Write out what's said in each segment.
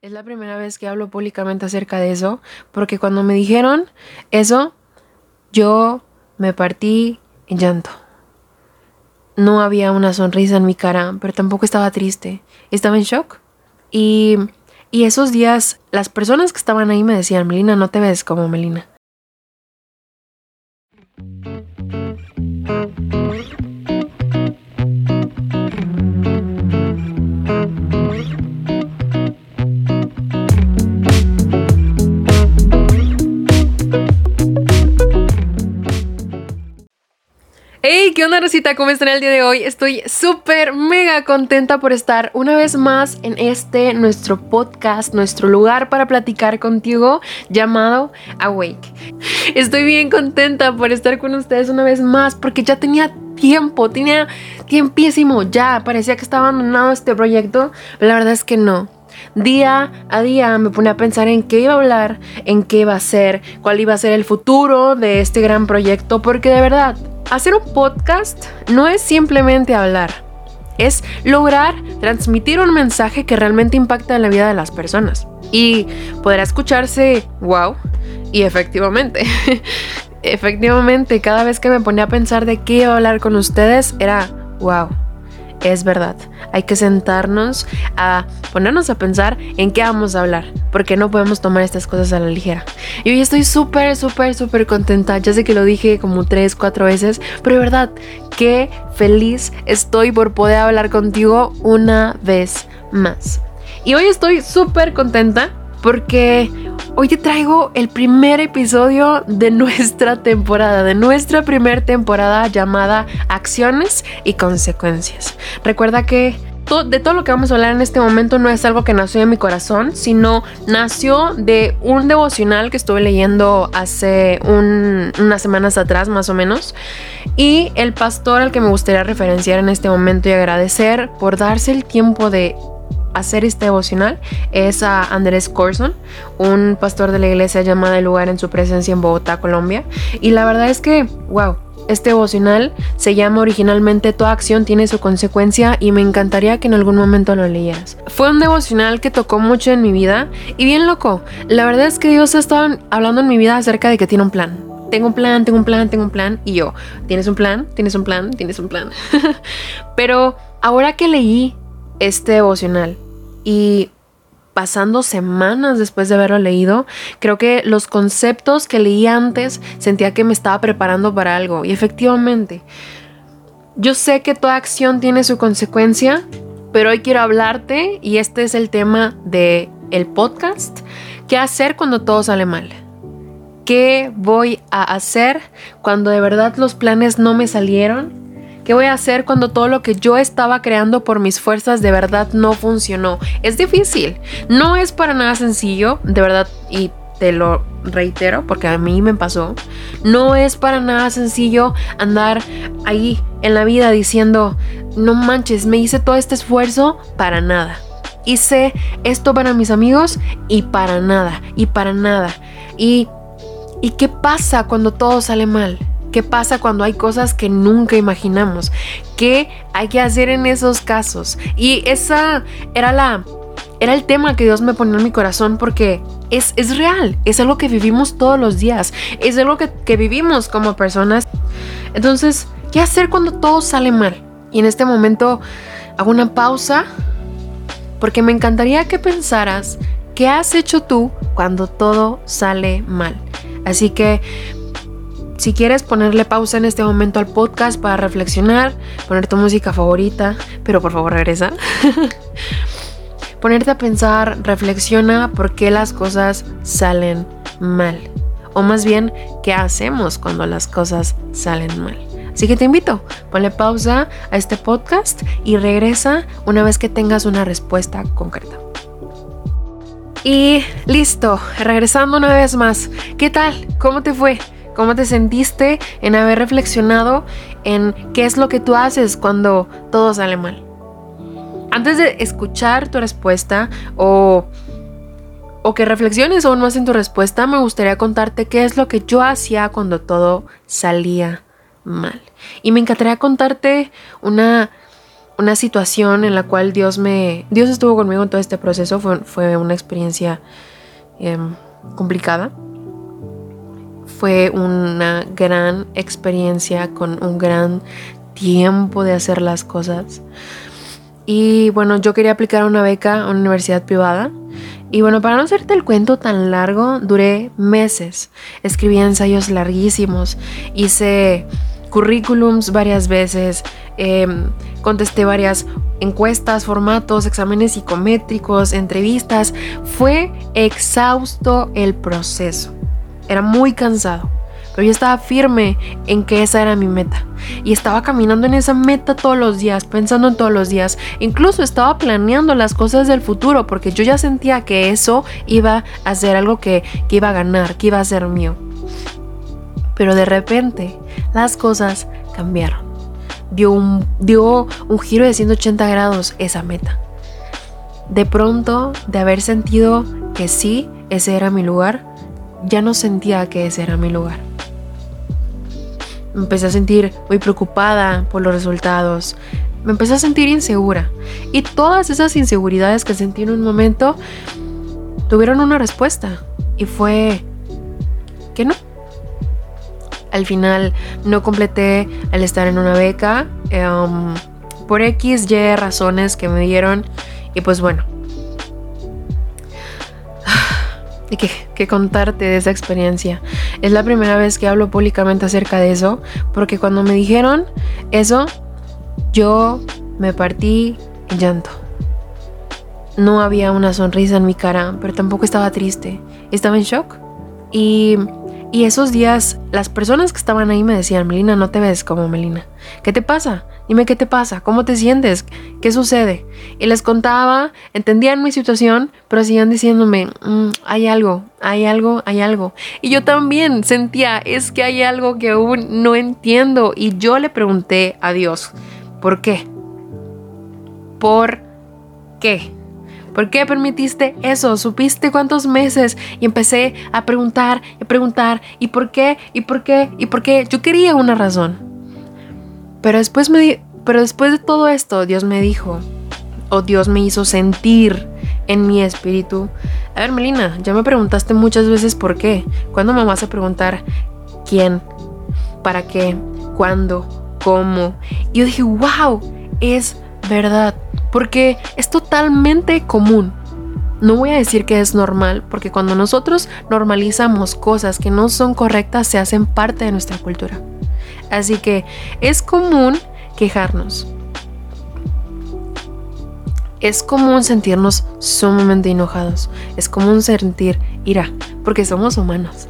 Es la primera vez que hablo públicamente acerca de eso, porque cuando me dijeron eso, yo me partí en llanto. No había una sonrisa en mi cara, pero tampoco estaba triste. Estaba en shock. Y, y esos días, las personas que estaban ahí me decían, Melina, no te ves como Melina. Onda Rosita? ¿Cómo están el día de hoy? Estoy súper mega contenta por estar una vez más en este nuestro podcast, nuestro lugar para platicar contigo llamado Awake. Estoy bien contenta por estar con ustedes una vez más porque ya tenía tiempo, tenía tiempísimo ya, parecía que estaba abandonado este proyecto, la verdad es que no. Día a día me pone a pensar en qué iba a hablar, en qué iba a ser, cuál iba a ser el futuro de este gran proyecto, porque de verdad Hacer un podcast no es simplemente hablar, es lograr transmitir un mensaje que realmente impacta en la vida de las personas. Y podrá escucharse, wow, y efectivamente, efectivamente, cada vez que me ponía a pensar de qué iba a hablar con ustedes, era, wow es verdad. Hay que sentarnos a ponernos a pensar en qué vamos a hablar, porque no podemos tomar estas cosas a la ligera. Y hoy estoy súper, súper, súper contenta. Ya sé que lo dije como tres, cuatro veces, pero de verdad, qué feliz estoy por poder hablar contigo una vez más. Y hoy estoy súper contenta porque Hoy te traigo el primer episodio de nuestra temporada, de nuestra primera temporada llamada Acciones y Consecuencias. Recuerda que de todo lo que vamos a hablar en este momento no es algo que nació en mi corazón, sino nació de un devocional que estuve leyendo hace unas semanas atrás más o menos. Y el pastor al que me gustaría referenciar en este momento y agradecer por darse el tiempo de hacer este devocional es a Andrés Corson, un pastor de la iglesia llamada El lugar en su presencia en Bogotá, Colombia. Y la verdad es que, wow, este devocional se llama originalmente Toda acción tiene su consecuencia y me encantaría que en algún momento lo leyeras. Fue un devocional que tocó mucho en mi vida y bien loco. La verdad es que Dios ha estado hablando en mi vida acerca de que tiene un plan. Tengo un plan, tengo un plan, tengo un plan. Y yo, ¿tienes un plan? ¿Tienes un plan? ¿Tienes un plan? Pero ahora que leí este devocional, y pasando semanas después de haberlo leído, creo que los conceptos que leí antes sentía que me estaba preparando para algo. Y efectivamente, yo sé que toda acción tiene su consecuencia, pero hoy quiero hablarte y este es el tema de el podcast. ¿Qué hacer cuando todo sale mal? ¿Qué voy a hacer cuando de verdad los planes no me salieron? ¿Qué voy a hacer cuando todo lo que yo estaba creando por mis fuerzas de verdad no funcionó? Es difícil, no es para nada sencillo, de verdad, y te lo reitero porque a mí me pasó, no es para nada sencillo andar ahí en la vida diciendo, no manches, me hice todo este esfuerzo para nada. Hice esto para mis amigos y para nada, y para nada. ¿Y, ¿y qué pasa cuando todo sale mal? ¿Qué pasa cuando hay cosas que nunca imaginamos? ¿Qué hay que hacer en esos casos? Y esa era la era el tema que Dios me ponía en mi corazón porque es, es real, es algo que vivimos todos los días, es algo que, que vivimos como personas. Entonces, ¿qué hacer cuando todo sale mal? Y en este momento hago una pausa porque me encantaría que pensaras qué has hecho tú cuando todo sale mal. Así que si quieres ponerle pausa en este momento al podcast para reflexionar, poner tu música favorita, pero por favor regresa. Ponerte a pensar, reflexiona por qué las cosas salen mal. O más bien, ¿qué hacemos cuando las cosas salen mal? Así que te invito, ponle pausa a este podcast y regresa una vez que tengas una respuesta concreta. Y listo, regresando una vez más. ¿Qué tal? ¿Cómo te fue? ¿Cómo te sentiste en haber reflexionado en qué es lo que tú haces cuando todo sale mal? Antes de escuchar tu respuesta o, o que reflexiones aún más en tu respuesta, me gustaría contarte qué es lo que yo hacía cuando todo salía mal. Y me encantaría contarte una una situación en la cual Dios me... Dios estuvo conmigo en todo este proceso. Fue, fue una experiencia em, complicada. Fue una gran experiencia con un gran tiempo de hacer las cosas. Y bueno, yo quería aplicar una beca a una universidad privada. Y bueno, para no hacerte el cuento tan largo, duré meses. Escribí ensayos larguísimos. Hice currículums varias veces, em, contesté varias encuestas, formatos, exámenes psicométricos, entrevistas. Fue exhausto el proceso. Era muy cansado, pero yo estaba firme en que esa era mi meta. Y estaba caminando en esa meta todos los días, pensando en todos los días. Incluso estaba planeando las cosas del futuro porque yo ya sentía que eso iba a ser algo que, que iba a ganar, que iba a ser mío. Pero de repente las cosas cambiaron. Dio un, dio un giro de 180 grados esa meta. De pronto, de haber sentido que sí, ese era mi lugar, ya no sentía que ese era mi lugar. Me empecé a sentir muy preocupada por los resultados. Me empecé a sentir insegura. Y todas esas inseguridades que sentí en un momento tuvieron una respuesta. Y fue que no al final no completé al estar en una beca em, por X, Y razones que me dieron y pues bueno. Que, que, contarte de esa experiencia. Es la primera vez que hablo públicamente acerca de eso, porque cuando me dijeron eso, yo me partí llanto. No había una sonrisa en mi cara, pero tampoco estaba triste. Estaba en shock. Y y esos días las personas que estaban ahí me decían, Melina, no te ves como Melina. ¿Qué te pasa? Dime qué te pasa, cómo te sientes, qué sucede. Y les contaba, entendían mi situación, pero siguen diciéndome, mm, hay algo, hay algo, hay algo. Y yo también sentía, es que hay algo que aún no entiendo. Y yo le pregunté a Dios, ¿por qué? ¿Por qué? ¿Por qué permitiste eso? ¿Supiste cuántos meses? Y empecé a preguntar y preguntar, ¿y por qué? ¿Y por qué? ¿Y por qué? Yo quería una razón. Pero después, me pero después de todo esto, Dios me dijo, o Dios me hizo sentir en mi espíritu. A ver, Melina, ya me preguntaste muchas veces por qué. ¿Cuándo me vas a preguntar quién? ¿Para qué? ¿Cuándo? ¿Cómo? Y yo dije, wow, es verdad porque es totalmente común. No voy a decir que es normal, porque cuando nosotros normalizamos cosas que no son correctas, se hacen parte de nuestra cultura. Así que es común quejarnos. Es común sentirnos sumamente enojados. Es común sentir ira, porque somos humanos.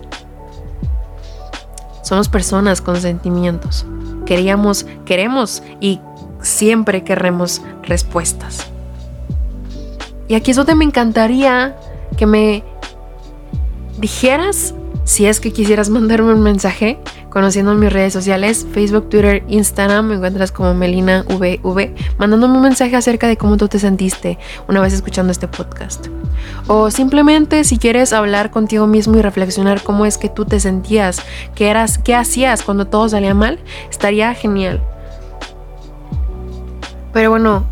Somos personas con sentimientos. Queríamos, queremos y siempre queremos respuestas. Y aquí es donde me encantaría que me dijeras si es que quisieras mandarme un mensaje conociendo mis redes sociales, Facebook, Twitter, Instagram, me encuentras como Melina VV, mandándome un mensaje acerca de cómo tú te sentiste una vez escuchando este podcast. O simplemente si quieres hablar contigo mismo y reflexionar cómo es que tú te sentías, qué eras, qué hacías cuando todo salía mal, estaría genial. Pero bueno,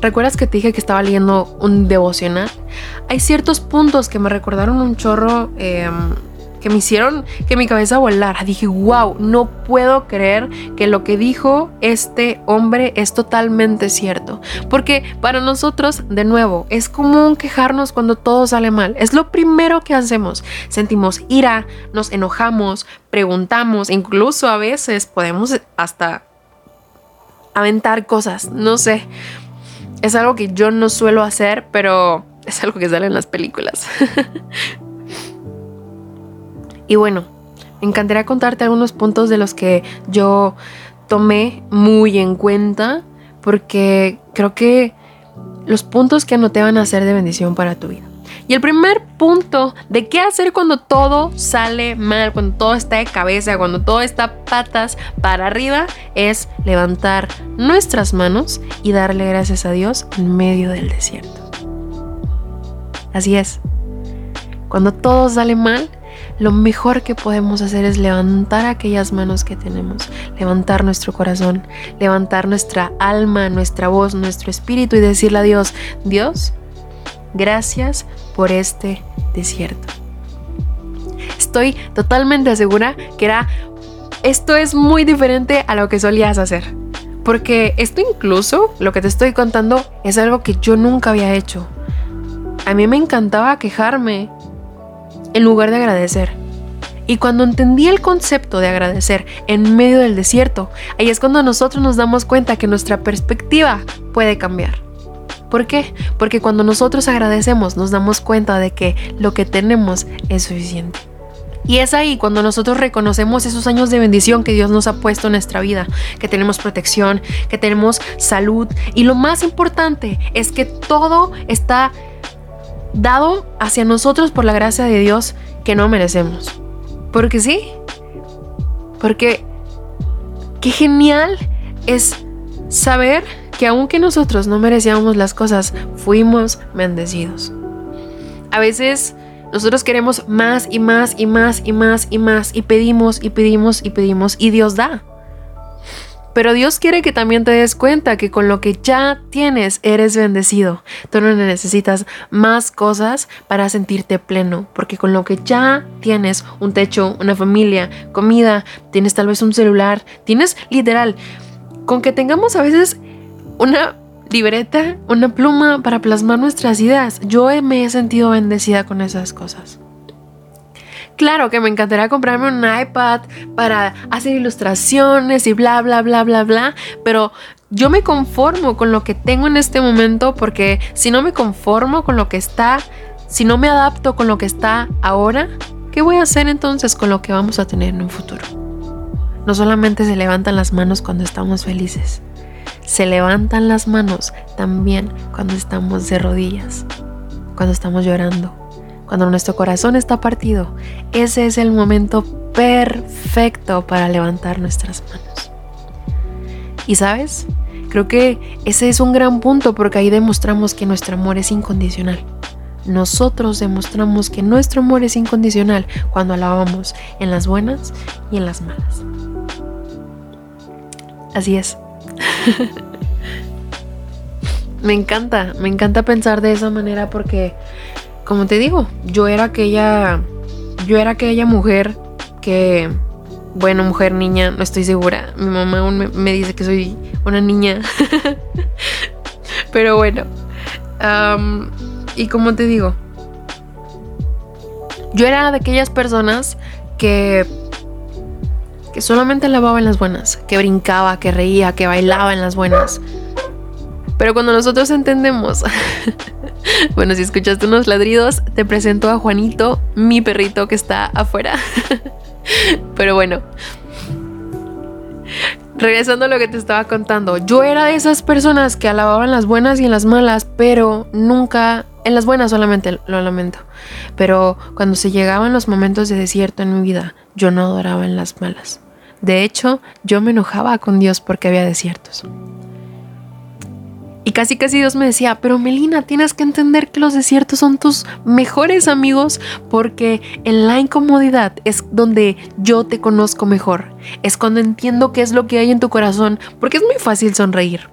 ¿recuerdas que te dije que estaba leyendo un devocional? Hay ciertos puntos que me recordaron un chorro em, que me hicieron que mi cabeza volara. Dije, wow, no puedo creer que lo que dijo este hombre es totalmente cierto. Porque para nosotros, de nuevo, es común quejarnos cuando todo sale mal. Es lo primero que hacemos. Sentimos ira, nos enojamos, preguntamos, incluso a veces podemos hasta aventar cosas, no sé. Es algo que yo no suelo hacer, pero es algo que sale en las películas. y bueno, me encantaría contarte algunos puntos de los que yo tomé muy en cuenta, porque creo que los puntos que anoté van a ser de bendición para tu vida. Y el primer punto de qué hacer cuando todo sale mal, cuando todo está de cabeza, cuando todo está patas para arriba, es levantar nuestras manos y darle gracias a Dios en medio del desierto. Así es. Cuando todo sale mal, lo mejor que podemos hacer es levantar aquellas manos que tenemos, levantar nuestro corazón, levantar nuestra alma, nuestra voz, nuestro espíritu y decirle a Dios, Dios, gracias por este desierto. Estoy totalmente segura que era esto es muy diferente a lo que solías hacer. Porque esto incluso, lo que te estoy contando, es algo que yo nunca había hecho. A mí me encantaba quejarme en lugar de agradecer. Y cuando entendí el concepto de agradecer en medio del desierto, ahí es cuando nosotros nos damos cuenta que nuestra perspectiva puede cambiar. ¿Por qué? Porque cuando nosotros agradecemos nos damos cuenta de que lo que tenemos es suficiente. Y es ahí cuando nosotros reconocemos esos años de bendición que Dios nos ha puesto en nuestra vida, que tenemos protección, que tenemos salud y lo más importante es que todo está dado hacia nosotros por la gracia de Dios que no merecemos. Porque sí, porque qué genial es saber que aunque nosotros no merecíamos las cosas, fuimos bendecidos. A veces nosotros queremos más y más y más y más y más y pedimos y pedimos y pedimos y Dios da. Pero Dios quiere que también te des cuenta que con lo que ya tienes eres bendecido. Tú no necesitas más cosas para sentirte pleno, porque con lo que ya tienes, un techo, una familia, comida, tienes tal vez un celular, tienes literal, con que tengamos a veces una libreta, una pluma para plasmar nuestras ideas. Yo me he sentido bendecida con esas cosas. Claro que me encantaría comprarme un iPad para hacer ilustraciones y bla, bla, bla, bla, bla, pero yo me conformo con lo que tengo en este momento porque si no me conformo con lo que está, si no me adapto con lo que está ahora, ¿qué voy a hacer entonces con lo que vamos a tener en un futuro? No solamente se levantan las manos cuando estamos felices, se levantan las manos también cuando estamos de rodillas, cuando estamos llorando, cuando nuestro corazón está partido. Ese es el momento perfecto para levantar nuestras manos. Y sabes, creo que ese es un gran punto porque ahí demostramos que nuestro amor es incondicional. Nosotros demostramos que nuestro amor es incondicional cuando alabamos en las buenas y en las malas. Así es. me encanta, me encanta pensar de esa manera porque, como te digo, yo era aquella, yo era aquella mujer que, bueno, mujer, niña, no estoy segura. Mi mamá aún me, dice que soy una niña. Pero bueno, y como te digo, yo era de aquellas personas que solamente lavaba en las buenas, que brincaba, que reía, que bailaba en las buenas. Pero cuando nosotros entendemos, bueno, si escuchaste unos ladridos, te presento a Juanito, mi perrito que está afuera. Pero bueno, regresando a lo que te estaba contando, yo era de esas personas que alababan las buenas y en las malas, pero nunca, en las buenas solamente lo lamento, pero cuando se llegaban los momentos de desierto en mi vida, yo no adoraba en las malas. De hecho, yo me enojaba con Dios porque había desiertos. Y casi casi Dios me decía, pero Melina, tienes que entender que los desiertos son tus mejores amigos porque en la incomodidad es donde yo te conozco mejor. Es cuando entiendo qué es lo que hay en tu corazón, porque es muy fácil sonreír.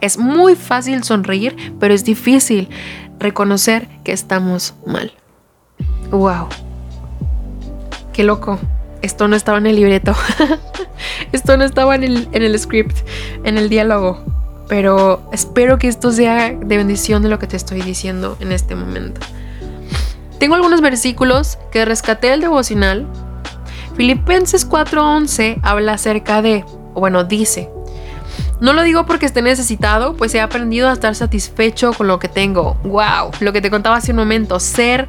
Es muy fácil sonreír, pero es difícil reconocer que estamos mal. ¡Wow! ¡Qué loco! Esto no estaba en el libreto. esto no estaba en el, en el script, en el diálogo. Pero espero que esto sea de bendición de lo que te estoy diciendo en este momento. Tengo algunos versículos que rescaté del devocional. Filipenses 4:11 habla acerca de, o bueno, dice, no lo digo porque esté necesitado, pues he aprendido a estar satisfecho con lo que tengo. ¡Wow! Lo que te contaba hace un momento, ser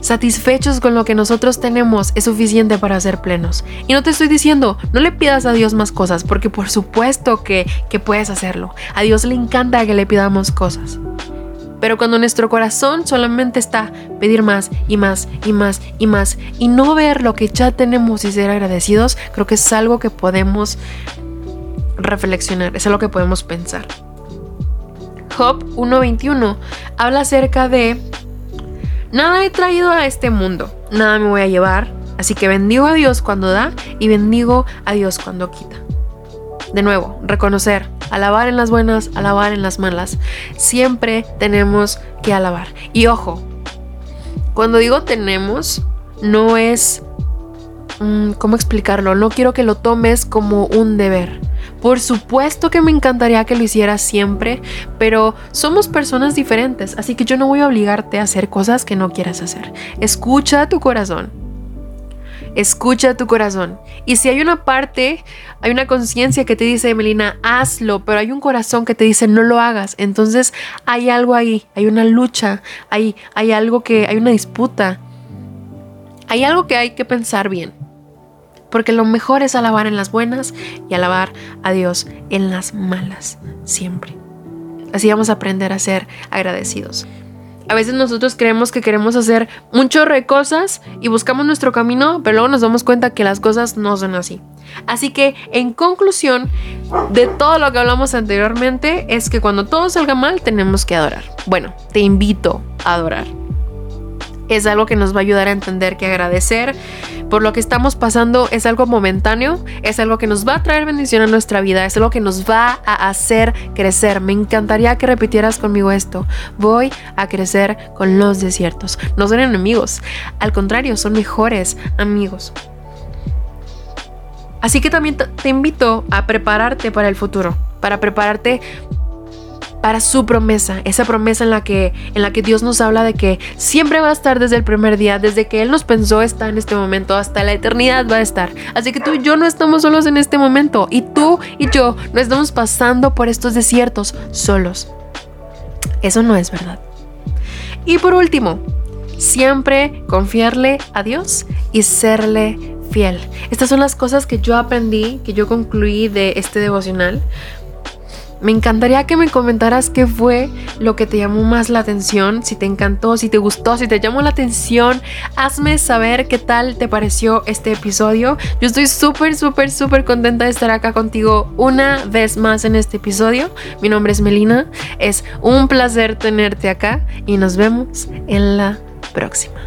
satisfechos con lo que nosotros tenemos es suficiente para ser plenos. Y no te estoy diciendo, no le pidas a Dios más cosas, porque por supuesto que, que puedes hacerlo. A Dios le encanta que le pidamos cosas. Pero cuando nuestro corazón solamente está pedir más y más y más y más y no ver lo que ya tenemos y ser agradecidos, creo que es algo que podemos reflexionar, es algo que podemos pensar. Job 1.21 habla acerca de Nada he traído a este mundo, nada me voy a llevar. Así que bendigo a Dios cuando da y bendigo a Dios cuando quita. De nuevo, reconocer, alabar en las buenas, alabar en las malas. Siempre tenemos que alabar. Y ojo, cuando digo tenemos, no es... Mm, ¿Cómo explicarlo? No quiero que lo tomes como un deber. Por supuesto que me encantaría que lo hicieras siempre, pero somos personas diferentes, así que yo no voy a obligarte a hacer cosas que no quieras hacer. Escucha tu corazón. Escucha tu corazón. Y si hay una parte, hay una conciencia que te dice, Melina, hazlo, pero hay un corazón que te dice, no lo hagas. Entonces hay algo ahí, hay una lucha, hay, hay algo que, hay una disputa. Hay algo que hay que pensar bien. Porque lo mejor es alabar en las buenas y alabar a Dios en las malas, siempre. Así vamos a aprender a ser agradecidos. A veces nosotros creemos que queremos hacer un chorro de cosas y buscamos nuestro camino, pero luego nos damos cuenta que las cosas no son así. Así que, en conclusión de todo lo que hablamos anteriormente, es que cuando todo salga mal, tenemos que adorar. Bueno, te invito a adorar es algo que nos va a ayudar a entender que agradecer por lo que estamos pasando es algo momentáneo, es algo que nos va a traer bendición a nuestra vida, es algo que nos va a hacer crecer. Me encantaría que repitieras conmigo esto. Voy a crecer con los desiertos. No son enemigos, al contrario, son mejores amigos. Así que también te invito a prepararte para el futuro, para prepararte para su promesa, esa promesa en la que en la que Dios nos habla de que siempre va a estar desde el primer día, desde que él nos pensó está en este momento hasta la eternidad va a estar. Así que tú y yo no estamos solos en este momento y tú y yo no estamos pasando por estos desiertos solos. Eso no es verdad. Y por último, siempre confiarle a Dios y serle fiel. Estas son las cosas que yo aprendí, que yo concluí de este devocional. Me encantaría que me comentaras qué fue lo que te llamó más la atención, si te encantó, si te gustó, si te llamó la atención. Hazme saber qué tal te pareció este episodio. Yo estoy súper, súper, súper contenta de estar acá contigo una vez más en este episodio. Mi nombre es Melina. Es un placer tenerte acá y nos vemos en la próxima.